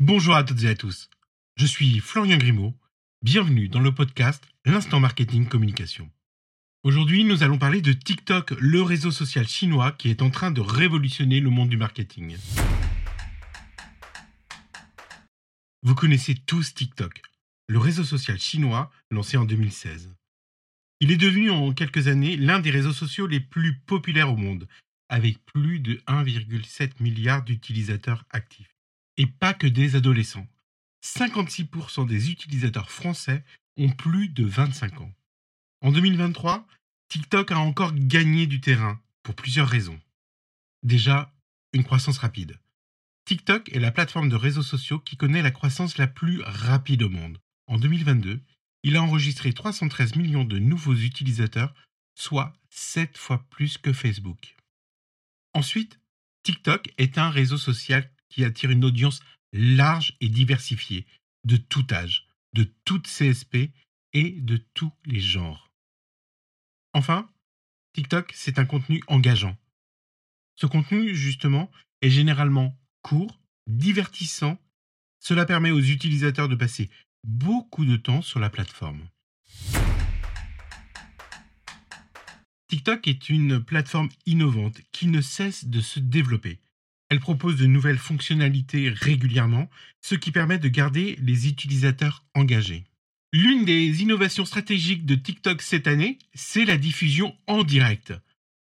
Bonjour à toutes et à tous. Je suis Florian Grimaud. Bienvenue dans le podcast L'instant marketing communication. Aujourd'hui, nous allons parler de TikTok, le réseau social chinois qui est en train de révolutionner le monde du marketing. Vous connaissez tous TikTok, le réseau social chinois lancé en 2016. Il est devenu en quelques années l'un des réseaux sociaux les plus populaires au monde, avec plus de 1,7 milliard d'utilisateurs actifs. Et pas que des adolescents. 56% des utilisateurs français ont plus de 25 ans. En 2023, TikTok a encore gagné du terrain pour plusieurs raisons. Déjà, une croissance rapide. TikTok est la plateforme de réseaux sociaux qui connaît la croissance la plus rapide au monde. En 2022, il a enregistré 313 millions de nouveaux utilisateurs, soit 7 fois plus que Facebook. Ensuite, TikTok est un réseau social qui attire une audience large et diversifiée, de tout âge, de toute CSP et de tous les genres. Enfin, TikTok, c'est un contenu engageant. Ce contenu, justement, est généralement court, divertissant. Cela permet aux utilisateurs de passer beaucoup de temps sur la plateforme. TikTok est une plateforme innovante qui ne cesse de se développer. Elle propose de nouvelles fonctionnalités régulièrement, ce qui permet de garder les utilisateurs engagés. L'une des innovations stratégiques de TikTok cette année, c'est la diffusion en direct.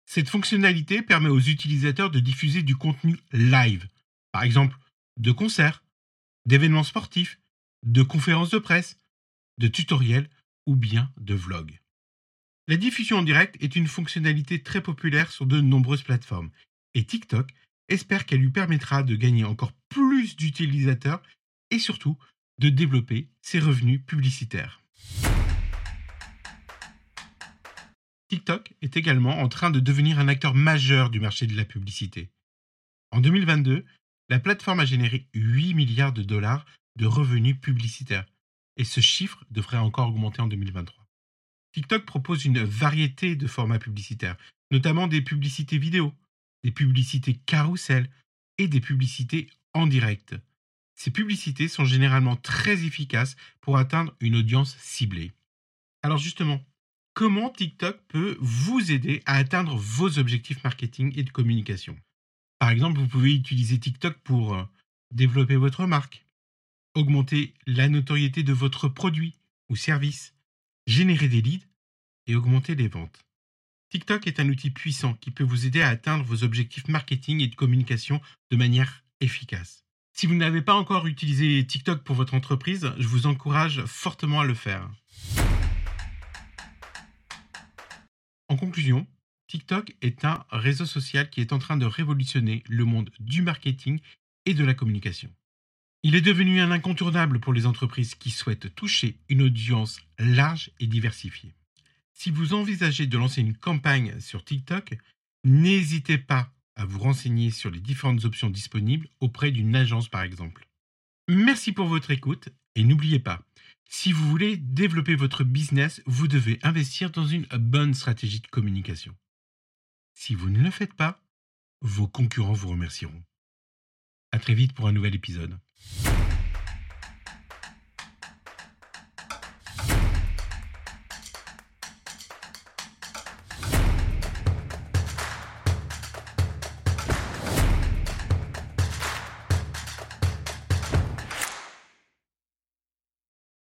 Cette fonctionnalité permet aux utilisateurs de diffuser du contenu live, par exemple de concerts, d'événements sportifs, de conférences de presse, de tutoriels ou bien de vlogs. La diffusion en direct est une fonctionnalité très populaire sur de nombreuses plateformes et TikTok espère qu'elle lui permettra de gagner encore plus d'utilisateurs et surtout de développer ses revenus publicitaires. TikTok est également en train de devenir un acteur majeur du marché de la publicité. En 2022, la plateforme a généré 8 milliards de dollars de revenus publicitaires et ce chiffre devrait encore augmenter en 2023. TikTok propose une variété de formats publicitaires, notamment des publicités vidéo, des publicités carousel et des publicités en direct. Ces publicités sont généralement très efficaces pour atteindre une audience ciblée. Alors justement, comment TikTok peut vous aider à atteindre vos objectifs marketing et de communication? Par exemple, vous pouvez utiliser TikTok pour euh, développer votre marque, augmenter la notoriété de votre produit ou service, générer des leads et augmenter les ventes. TikTok est un outil puissant qui peut vous aider à atteindre vos objectifs marketing et de communication de manière efficace. Si vous n'avez pas encore utilisé TikTok pour votre entreprise, je vous encourage fortement à le faire. En conclusion, TikTok est un réseau social qui est en train de révolutionner le monde du marketing et de la communication. Il est devenu un incontournable pour les entreprises qui souhaitent toucher une audience large et diversifiée. Si vous envisagez de lancer une campagne sur TikTok, n'hésitez pas à vous renseigner sur les différentes options disponibles auprès d'une agence par exemple. Merci pour votre écoute et n'oubliez pas, si vous voulez développer votre business, vous devez investir dans une bonne stratégie de communication. Si vous ne le faites pas, vos concurrents vous remercieront. À très vite pour un nouvel épisode.